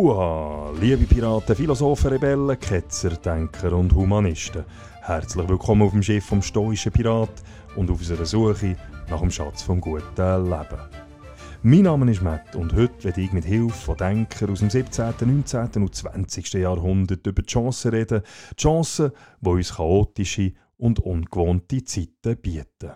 Hua, liebe Piraten, Philosophen, Rebellen, Ketzer, Denker und Humanisten. Herzlich willkommen auf dem Schiff vom stoischen Pirat und auf unserer Suche nach dem Schatz vom guten Leben. Mein Name ist Matt und heute werde ich mit Hilfe von Denkern aus dem 17., 19. und 20. Jahrhundert über die Chancen reden. Die Chancen, die uns chaotische und ungewohnte Zeiten bieten.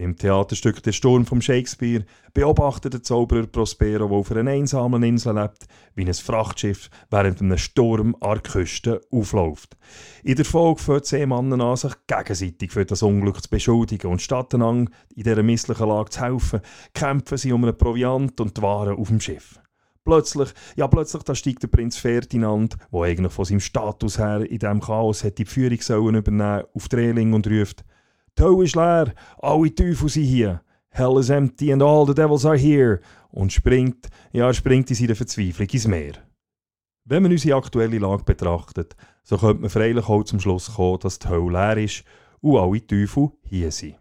Im Theaterstück Der Sturm von Shakespeare beobachtet der Zauberer Prospero, der auf einer einsamen Insel lebt, wie ein Frachtschiff während einem Sturm an der Küste aufläuft. In der Folge fängt zehn Männer an, sich gegenseitig für das Unglück zu beschuldigen und statt in dieser misslichen Lage zu helfen, kämpfen sie um einen Proviant und die Waren auf dem Schiff. Plötzlich, ja plötzlich, da steigt der Prinz Ferdinand, der eigentlich von seinem Status her in diesem Chaos hätte die Führung sollen übernehmen, auf die Reling und ruft Hölle ist leer, alle Teufel sind hier. Hell is empty and all the devils are here. Und springt, ja, springt in seiner Verzweiflung ins Meer. Wenn man unsere aktuelle Lage betrachtet, so könnte man freilich auch zum Schluss kommen, dass die Hölle leer ist und alle Teufel hier sind.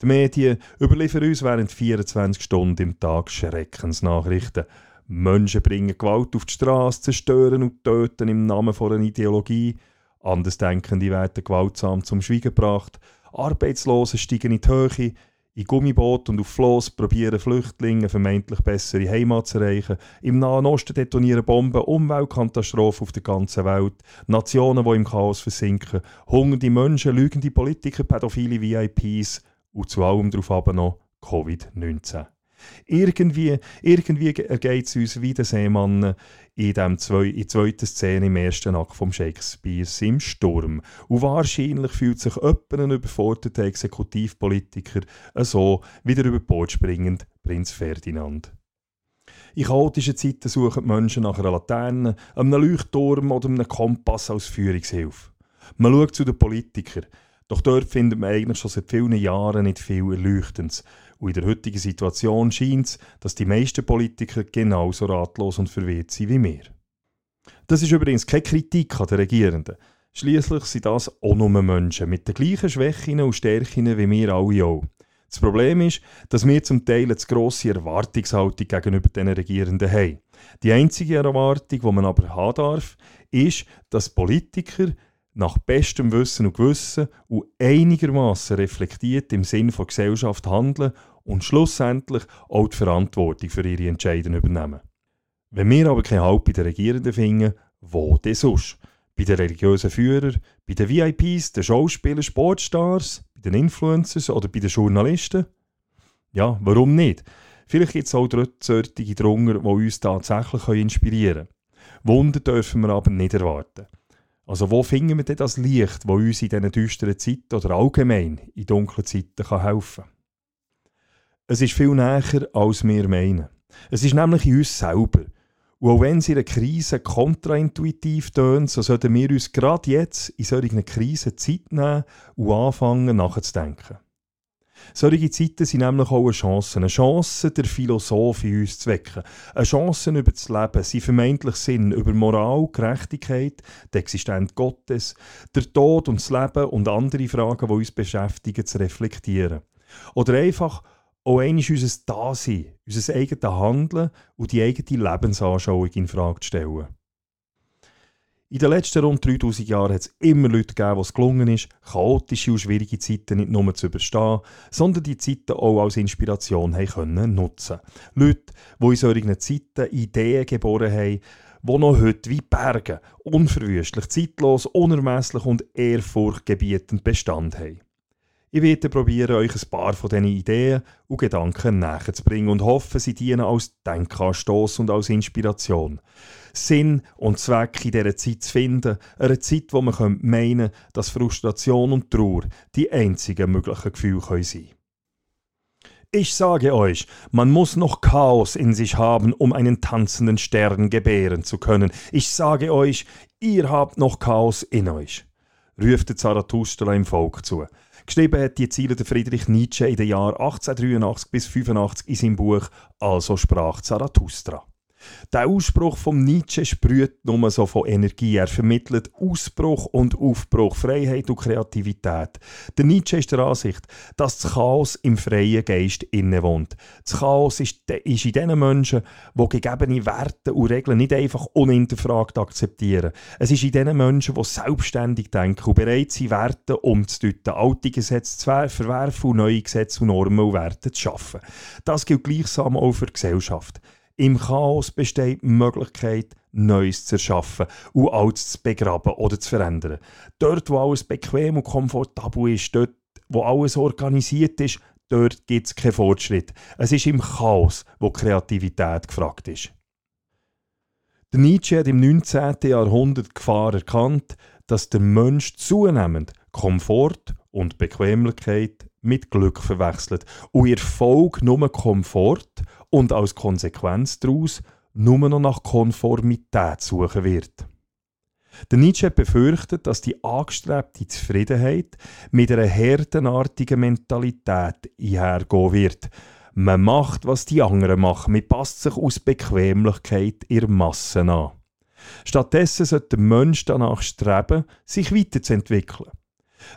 Die Medien überliefern uns während 24 Stunden im Tag Schreckensnachrichten. Menschen bringen Gewalt auf die Straße, zerstören und töten im Namen einer Ideologie. Andersdenkende werden gewaltsam zum Schweigen gebracht Arbeitslose steigen in die Höhe, in Gummiboot und auf Floss probieren Flüchtlinge vermeintlich bessere Heimat zu erreichen. Im Nahen Osten detonieren Bomben, Umweltkatastrophen auf der ganzen Welt, Nationen, die im Chaos versinken, hungernde Menschen, lügende Politiker, pädophile VIPs und zu allem darauf noch Covid-19. Irgendwie, irgendwie ergeht es uns wie den Seemann in, dem zwei, der zweiten Szene im ersten Akt vom Shakespeare im Sturm. Und wahrscheinlich fühlt sich jemand ein überforderter Exekutivpolitiker so wieder über Bord springend Prinz Ferdinand. In chaotischen Zeiten suchen die Menschen nach einer Laterne, einem Leuchtturm oder einem Kompass als Führungshilfe. Man schaut zu den Politikern, doch dort findet man eigentlich schon seit vielen Jahren nicht viel Erleuchtendes. Und in der heutigen Situation scheint es, dass die meisten Politiker genauso ratlos und verwirrt sind wie wir. Das ist übrigens keine Kritik an den Regierenden. Schließlich sind das auch nur Menschen mit den gleichen Schwächen und Stärken wie wir alle auch. Das Problem ist, dass wir zum Teil eine zu grosse Erwartungshaltung gegenüber den Regierenden haben. Die einzige Erwartung, die man aber haben darf, ist, dass Politiker nach bestem Wissen und Gewissen und einigermaßen reflektiert im Sinn der Gesellschaft handeln und schlussendlich auch die Verantwortung für ihre Entscheidungen übernehmen. Wenn wir aber keinen Halt bei den Regierenden finden, wo denn sonst? Bei den religiösen Führern, bei den VIPs, den Schauspielern, Sportstars, bei den Influencers oder bei den Journalisten? Ja, warum nicht? Vielleicht gibt es auch solche drunter, die uns tatsächlich inspirieren können. Wunder dürfen wir aber nicht erwarten. Also wo finden wir denn das Licht, das uns in diesen düsteren Zeiten oder allgemein in dunklen Zeiten helfen kann? Es ist viel näher, als wir meinen. Es ist nämlich in uns selber. Und auch wenn es in einer Krise kontraintuitiv tönt, so sollten wir uns gerade jetzt in solchen Krisen Zeit nehmen und anfangen nachzudenken. Solche Zeiten sind nämlich auch eine Chance. Eine Chance, der Philosoph in uns zu wecken. Eine Chance über das Leben, sein vermeintlich Sinn, über Moral, Gerechtigkeit, die Existenz Gottes, der Tod und das Leben und andere Fragen, die uns beschäftigen, zu reflektieren. Oder einfach auch einmal unser Dasein, unser eigenes Handeln und die eigene Lebensanschauung in Frage zu stellen. In den letzten rund 3000 Jahren hat es immer Leute gegeben, die es gelungen ist, chaotische und schwierige Zeiten nicht nur zu überstehen, sondern die Zeiten auch als Inspiration haben können nutzen. Leute, die in solchen Zeiten Ideen geboren haben, die noch heute wie Berge unverwüstlich, zeitlos, unermesslich und ehrfurchtgebietend Bestand haben. Ich werde probieren, euch ein paar von diesen Ideen und Gedanken näher zu bringen und hoffe, sie dienen als Denkanstoss und als Inspiration. Sinn und Zweck in dieser Zeit zu finden, einer Zeit, wo man meinen könnte, dass Frustration und Trauer die einzigen möglichen Gefühle sein können. Ich sage euch, man muss noch Chaos in sich haben, um einen tanzenden Stern gebären zu können. Ich sage euch, ihr habt noch Chaos in euch, ruft Zarathustra im Volk zu. Geschrieben hat die Ziele der Friedrich Nietzsche in den Jahren 1883 bis 85 in seinem Buch Also sprach Zarathustra. Der Ausspruch vom Nietzsche sprüht nur so von Energie. Er vermittelt Ausbruch und Aufbruch, Freiheit und Kreativität. Der Nietzsche ist der Ansicht, dass das Chaos im freien Geist innewohnt. Das Chaos ist, ist in den Menschen, die gegebene Werte und Regeln nicht einfach unhinterfragt akzeptieren. Es ist in den Menschen, die selbstständig denken und bereit sind, Werte umzudeuten, alte Gesetze zu verwerfen und neue Gesetze und Normen und Werte zu schaffen. Das gilt gleichsam auch für die Gesellschaft. Im Chaos besteht die Möglichkeit, Neues zu erschaffen und Altes zu begraben oder zu verändern. Dort, wo alles bequem und komfortabel ist, dort, wo alles organisiert ist, dort gibt es keinen Fortschritt. Es ist im Chaos, wo Kreativität gefragt ist. Der Nietzsche hat im 19. Jahrhundert die Gefahr erkannt, dass der Mensch zunehmend Komfort und Bequemlichkeit mit Glück verwechselt und ihr Erfolg nur Komfort und als Konsequenz daraus nur noch nach Konformität suchen wird. Der Nietzsche befürchtet, dass die angestrebte Zufriedenheit mit einer herdenartigen Mentalität einhergehen wird. Man macht, was die anderen machen, man passt sich aus Bequemlichkeit ihrer Massen an. Stattdessen sollte der Mensch danach streben, sich weiterzuentwickeln.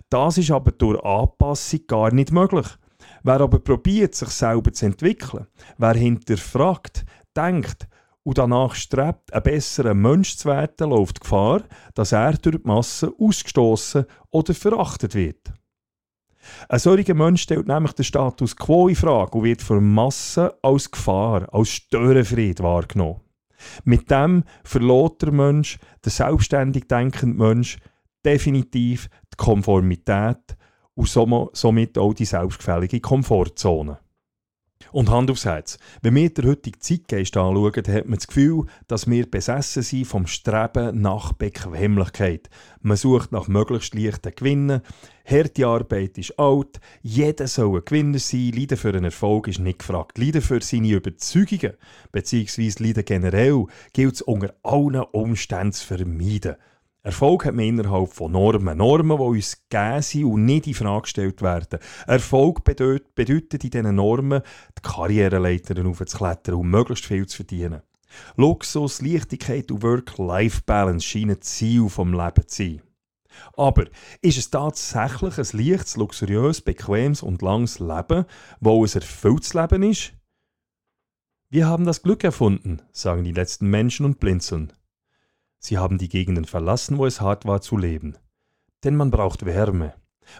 Das ist aber durch Anpassung gar nicht möglich. Wer aber probiert, sich selber zu entwickeln, wer hinterfragt, denkt und danach strebt, ein besserer Mensch zu werden, läuft Gefahr, dass er durch die Masse ausgestoßen oder verachtet wird. Ein solcher Mensch stellt nämlich den Status quo in Frage und wird von Masse als Gefahr, als Störenfried wahrgenommen. Mit dem verlot der Mensch, der selbstständig denkende Mensch, definitiv die Konformität und somit auch die selbstgefällige Komfortzone. Und Hand aufs Herz, wenn wir den heutigen Zeitgeist anschauen, hat man das Gefühl, dass wir besessen sind vom Streben nach Bequemlichkeit. Man sucht nach möglichst leichten Gewinnen, harte Arbeit ist alt, jeder soll ein Gewinner sein, Leiden für einen Erfolg ist nicht gefragt. Leiden für seine Überzeugungen, bzw. Leiden generell, gilt es unter allen Umständen zu vermeiden. Erfolg hat man innerhalb von Normen. Normen, die uns gegeben sind und nicht in Frage gestellt werden. Erfolg bedeutet, in diesen Normen, die Karriereleiter aufzuklettern und möglichst viel zu verdienen. Luxus, Leichtigkeit und Work-Life-Balance scheinen Ziel vom Leben zu sein. Aber ist es tatsächlich ein leichtes, luxuriös, bequemes und langes Leben, wo ein erfülltes Leben ist? Wir haben das Glück erfunden, sagen die letzten Menschen und blinzeln. Sie haben die Gegenden verlassen, wo es hart war zu leben. Denn man braucht Wärme.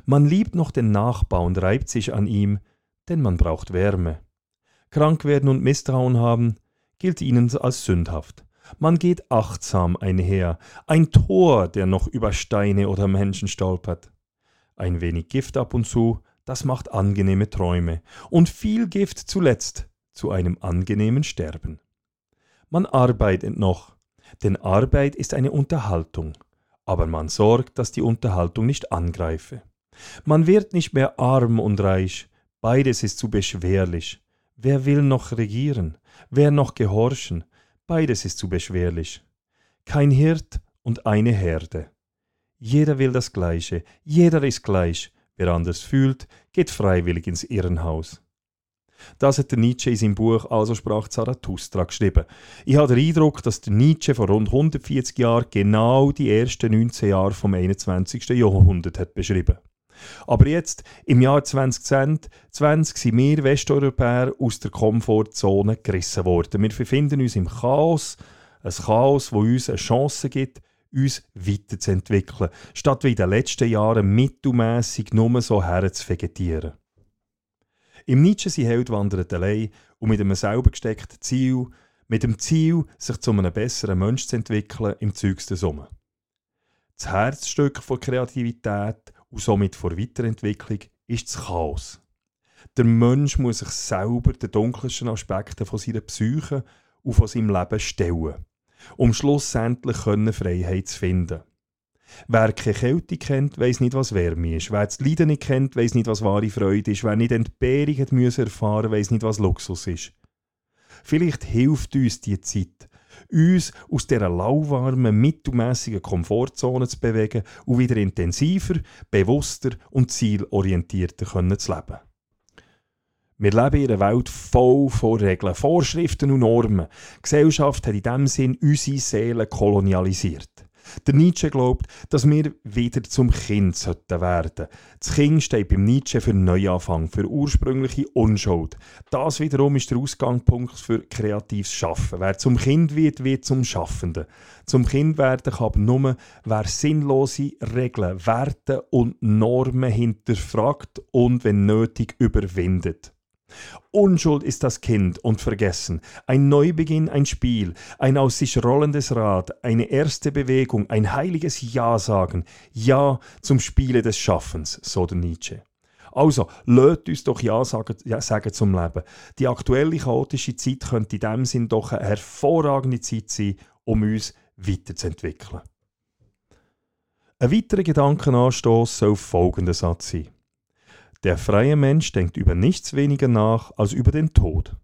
Man liebt noch den Nachbar und reibt sich an ihm, denn man braucht Wärme. Krank werden und Misstrauen haben, gilt ihnen als sündhaft. Man geht achtsam einher, ein Tor, der noch über Steine oder Menschen stolpert. Ein wenig Gift ab und zu, das macht angenehme Träume, und viel Gift zuletzt zu einem angenehmen Sterben. Man arbeitet noch, denn Arbeit ist eine Unterhaltung, aber man sorgt, dass die Unterhaltung nicht angreife. Man wird nicht mehr arm und reich, beides ist zu beschwerlich. Wer will noch regieren? Wer noch gehorchen? Beides ist zu beschwerlich. Kein Hirt und eine Herde. Jeder will das Gleiche, jeder ist gleich. Wer anders fühlt, geht freiwillig ins Irrenhaus. Das hat der Nietzsche in seinem Buch Also sprach Zarathustra geschrieben. Ich habe den Eindruck, dass der Nietzsche vor rund 140 Jahren genau die ersten 19 Jahre vom 21. Jahrhundert hat beschrieben. Aber jetzt, im Jahr 2020, sind wir Westeuropäer aus der Komfortzone gerissen worden. Wir befinden uns im Chaos, ein Chaos, wo uns eine Chance gibt, uns weiterzuentwickeln, statt wie in den letzten Jahren mittelmässig nur so herzuvegetieren. Im Nietzsche sein Held wandert allein und mit einem selber gesteckten Ziel, mit dem Ziel, sich zu einem besseren Mensch zu entwickeln, im zügsten Sommer. Das Herzstück von Kreativität und somit vor Weiterentwicklung ist das Chaos. Der Mensch muss sich selber den dunkelsten Aspekten von seiner Psyche und von seinem Leben stellen, um schlussendlich Freiheit zu finden. Wer keine Kälte kennt, weiß nicht, was Wärme ist. Wer das Leiden nicht kennt, weiß nicht, was wahre Freude ist. Wer nicht Entbehrung hat müssen erfahren, weiß nicht, was Luxus ist. Vielleicht hilft uns die Zeit, uns aus dieser lauwarmen, mittelmässigen Komfortzone zu bewegen und wieder intensiver, bewusster und zielorientierter zu leben. Wir leben in einer Welt voll von Regeln, Vorschriften und Normen. Die Gesellschaft hat in diesem Sinn unsere Seele kolonialisiert. Der Nietzsche glaubt, dass wir wieder zum Kind sollten werden. Das Kind steht beim Nietzsche für Neuanfang, für ursprüngliche Unschuld. Das wiederum ist der Ausgangspunkt für kreatives Schaffen. Wer zum Kind wird, wird zum Schaffenden. Zum Kind werden kann aber nur, wer sinnlose Regeln, Werte und Normen hinterfragt und, wenn nötig, überwindet. Unschuld ist das Kind und Vergessen, ein Neubeginn, ein Spiel, ein aus sich rollendes Rad, eine erste Bewegung, ein heiliges Ja sagen, Ja zum Spiele des Schaffens, so der Nietzsche. Also, lasst uns doch Ja sagen, ja sagen zum Leben. Die aktuelle chaotische Zeit könnte in dem Sinn doch eine hervorragende Zeit sein, um uns weiterzuentwickeln. Ein weiterer Gedankenanstoß soll folgender Satz sein. Der freie Mensch denkt über nichts weniger nach als über den Tod.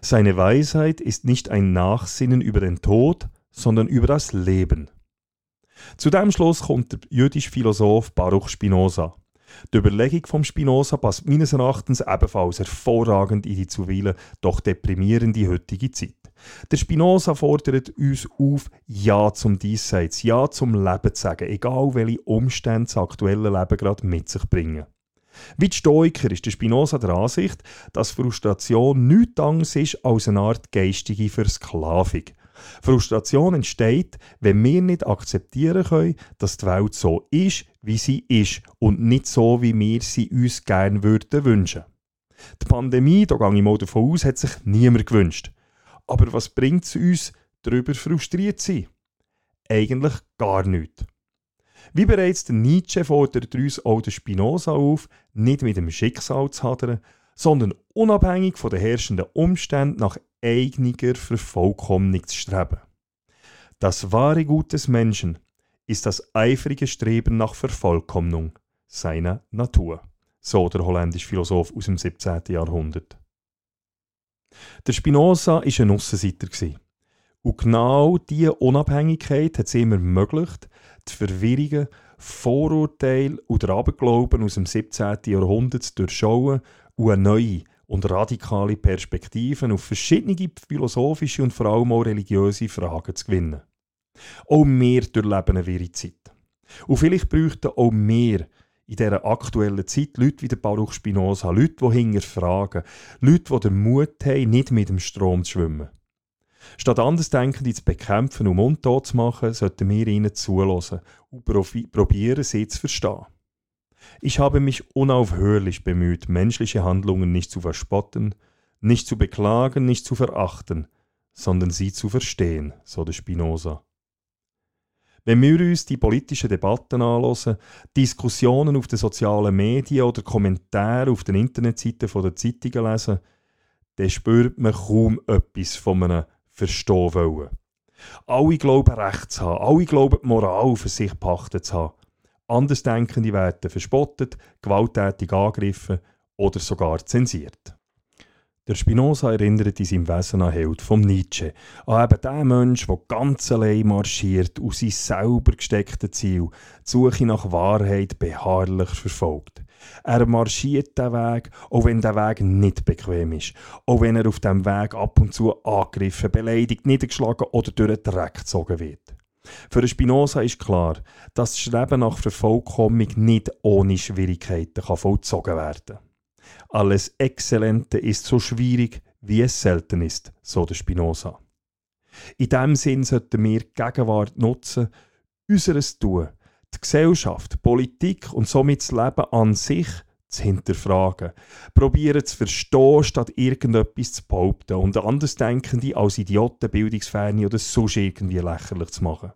Seine Weisheit ist nicht ein Nachsinnen über den Tod, sondern über das Leben. Zu dem Schluss kommt der jüdische Philosoph Baruch Spinoza. Die Überlegung vom Spinoza passt meines Erachtens ebenfalls hervorragend in die zuweilen doch deprimierende heutige Zeit. Der Spinoza fordert uns auf, Ja zum Diesseits, Ja zum Leben zu sagen, egal welche Umstände das aktuelle Leben gerade mit sich bringen. Wie die Stoiker ist der Spinoza der Ansicht, dass Frustration nichts anderes ist als eine Art geistige Versklavung. Frustration entsteht, wenn wir nicht akzeptieren können, dass die Welt so ist, wie sie ist und nicht so, wie wir sie uns gerne würden wünschen. Die Pandemie, da gehe ich mal davon aus, hat sich niemand gewünscht. Aber was bringt es uns, darüber frustriert zu sein? Eigentlich gar nichts. Wie bereits der Nietzsche fordert uns auch der Spinoza auf, nicht mit dem Schicksal zu hadern, sondern unabhängig von den herrschenden Umständen nach eigener Vervollkommnung zu streben. Das wahre Gut des Menschen ist das eifrige Streben nach Vervollkommnung seiner Natur, so der holländische Philosoph aus dem 17. Jahrhundert. Der Spinoza war ein Aussenseiter. Und genau diese Unabhängigkeit hat es ihm ermöglicht, die Verwirrungen, Vorurteile und der Aberglauben aus dem 17. Jahrhundert zu durchschauen und eine neue und radikale Perspektiven auf verschiedene philosophische und vor allem auch religiöse Fragen zu gewinnen. Auch wir durchleben eine wirre Zeit. Und vielleicht bräuchten auch wir in dieser aktuellen Zeit Leute wie der Baruch Spinoza, Leute, die hinterfragen, Leute, die den Mut haben, nicht mit dem Strom zu schwimmen. Statt Andersdenkende zu bekämpfen und mundtot zu machen, sollten wir ihnen zulassen und probieren, sie zu verstehen. Ich habe mich unaufhörlich bemüht, menschliche Handlungen nicht zu verspotten, nicht zu beklagen, nicht zu verachten, sondern sie zu verstehen, so der Spinoza. Wenn wir uns die politischen Debatten anschauen, Diskussionen auf den sozialen Medien oder Kommentare auf den Internetseiten der Zeitungen lesen, dann spürt man kaum etwas von einem verstehen wollen. Alle glauben Recht zu haben, alle glauben die Moral für sich pachtet zu haben. Andersdenkende werden verspottet, gewalttätig angegriffen oder sogar zensiert. Der Spinoza erinnert in seinem Wesen an Held vom Nietzsche, an eben den Mensch, der ganz allein marschiert und sein selber gestecktes Ziel, die Suche nach Wahrheit, beharrlich verfolgt. Er marschiert den Weg, auch wenn der Weg nicht bequem ist. Auch wenn er auf dem Weg ab und zu angegriffen, beleidigt, niedergeschlagen oder durch den Dreck gezogen wird. Für Spinoza ist klar, dass das Streben nach Vervollkommnung nicht ohne Schwierigkeiten kann vollzogen werden kann. Alles Exzellente ist so schwierig, wie es selten ist, so der Spinoza. In diesem Sinn sollten wir die Gegenwart nutzen, unseres Tun, die Gesellschaft, Politik und somit das Leben an sich zu hinterfragen. Probieren zu verstehen, statt irgendetwas zu behaupten und Andersdenkende als Idioten, Bildungsferne oder sonst irgendwie lächerlich zu machen.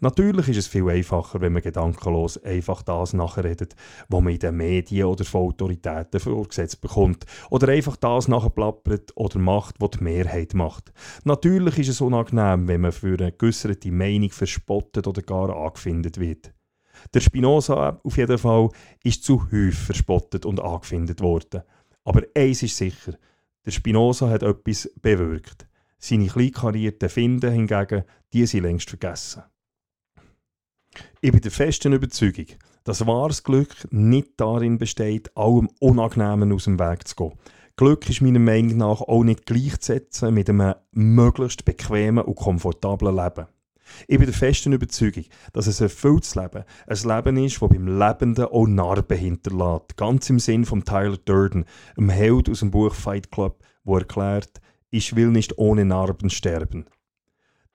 Natürlich ist es viel einfacher, wenn man gedankenlos einfach das nachredet, was man in den Medien oder von Autoritäten vorgesetzt bekommt. Oder einfach das nachplappert oder macht, was die Mehrheit macht. Natürlich ist es unangenehm, wenn man für eine geäusserte Meinung verspottet oder gar angefindet wird. Der Spinoza auf jeden Fall ist zu häufig verspottet und angefindet worden. Aber eins ist sicher, der Spinoza hat etwas bewirkt. Seine kleinkarierten Finden hingegen, die sind längst vergessen. Ich bin der festen Überzeugung, dass wahres Glück nicht darin besteht, allem Unangenehmen aus dem Weg zu gehen. Glück ist meiner Meinung nach auch nicht gleichzusetzen mit einem möglichst bequemen und komfortablen Leben. Ich bin der festen Überzeugung, dass ein erfülltes Leben ein Leben ist, das beim Lebenden auch Narben hinterlässt. Ganz im Sinn von Tyler Durden, einem Held aus dem Buch Fight Club, wo erklärt, ich will nicht ohne Narben sterben.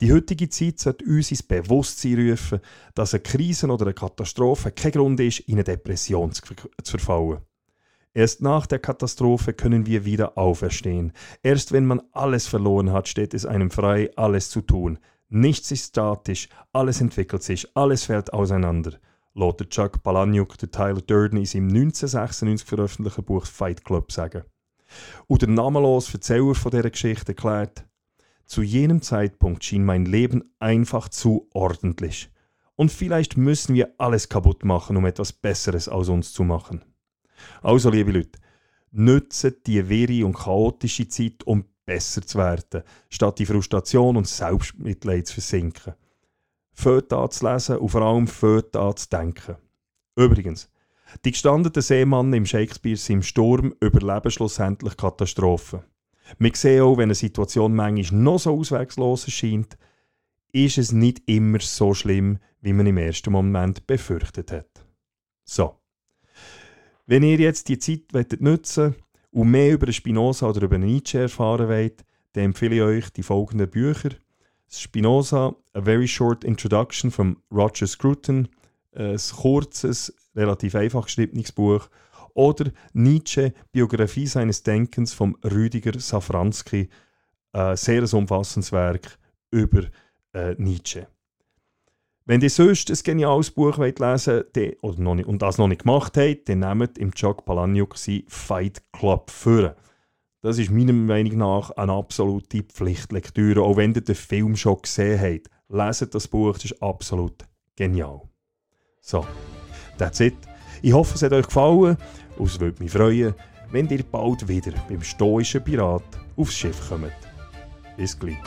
Die heutige Zeit sollte uns ins Bewusstsein rufen, dass eine Krise oder eine Katastrophe kein Grund ist, in eine Depression zu verfallen. Erst nach der Katastrophe können wir wieder auferstehen. Erst wenn man alles verloren hat, steht es einem frei, alles zu tun. Nichts ist statisch, alles entwickelt sich, alles fällt auseinander. Lässt Chuck Palahniuk der Tyler Durden in seinem 1996 veröffentlichten Buch Fight Club sagen. Und der namenlose Erzähler von dieser Geschichte erklärt, zu jenem Zeitpunkt schien mein Leben einfach zu ordentlich. Und vielleicht müssen wir alles kaputt machen, um etwas Besseres aus uns zu machen. Also, liebe Leute, nützen die wirre und chaotische Zeit, um besser zu werden, statt die Frustration und Selbstmitleid zu versinken. Fört an zu lesen und vor allem fört an zu denken. Übrigens, die gestandenen Seemann im Shakespeare im Sturm überleben schlussendlich Katastrophen. Wir sehen auch, wenn eine Situation manchmal noch so auswegslos erscheint, ist es nicht immer so schlimm, wie man im ersten Moment befürchtet hat. So. Wenn ihr jetzt die Zeit nutzen wollt, und mehr über Spinoza oder über Nietzsche erfahren wollt, dann empfehle ich euch die folgenden Bücher. Spinoza, A Very Short Introduction von Roger Scruton, ein kurzes, relativ einfach geschriebenes Buch. Oder Nietzsche, Biografie seines Denkens von Rüdiger Safranski, ein sehr umfassendes Werk über äh, Nietzsche. Wenn ihr sonst ein geniales Buch wollt lesen wollt und das noch nicht gemacht habt, dann nehmt im Chuck Palahniuk sein Fight Club führen. Das ist meiner Meinung nach eine absolute Pflichtlektüre, auch wenn ihr den Film schon gesehen habt. Leset das Buch, das ist absolut genial. So, that's it. Ich hoffe, es hat euch gefallen und es würde mich freuen, wenn ihr bald wieder beim stoischen Pirat aufs Schiff kommt. Bis gleich.